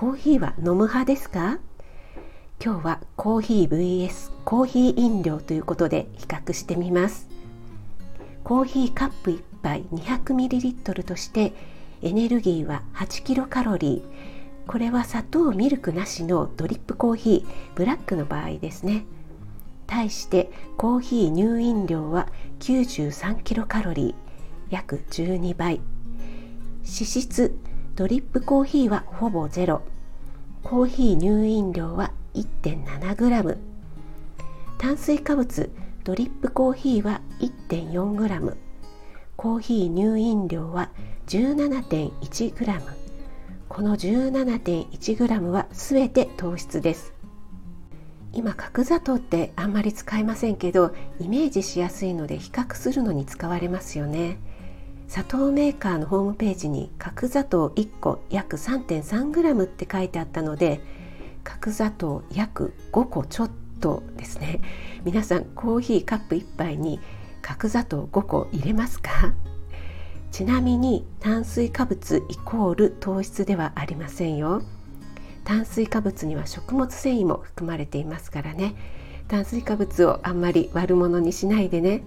コーヒーは飲む派ですか？今日はコーヒー vs コーヒー飲料ということで比較してみます。コーヒーカップ1杯 200ml としてエネルギーは8キロカロリー。これは砂糖ミルクなしのドリップコーヒーブラックの場合ですね。対してコーヒー乳飲料は93キロカロリー約12倍。脂質ドリップコーヒーはほぼゼロ。コーヒー乳飲料は 1.7g 炭水化物ドリップコーヒーは 1.4g コーヒー乳飲料は 17.1g この 17.1g はすべて糖質です。今角砂糖ってあんまり使いませんけどイメージしやすいので比較するのに使われますよね。砂糖メーカーのホームページに角砂糖1個約 3.3g って書いてあったので角砂糖約5個ちょっとですね。皆さんコーヒーカップ1杯に角砂糖5個入れますか？ちなみに炭水化物イコール糖質ではありませんよ。炭水化物には食物繊維も含まれていますからね。炭水化物をあんまり悪者にしないでね。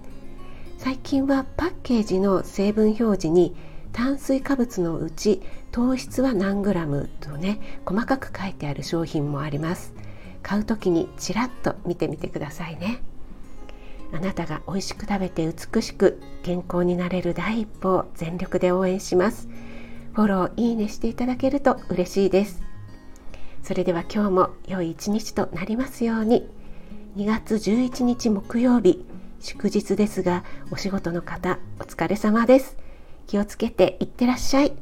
最近はパッケージの成分表示に炭水化物のうち糖質は何グラムとね細かく書いてある商品もあります。買う時にちらっと見てみてくださいね。あなたが美味しく食べて美しく健康になれる第一歩を全力で応援します。フォローいいねしていただけると嬉しいです。それでは今日も良い一日となりますように。2月11日木曜日祝日ですがお仕事の方お疲れ様です。気をつけていってらっしゃい。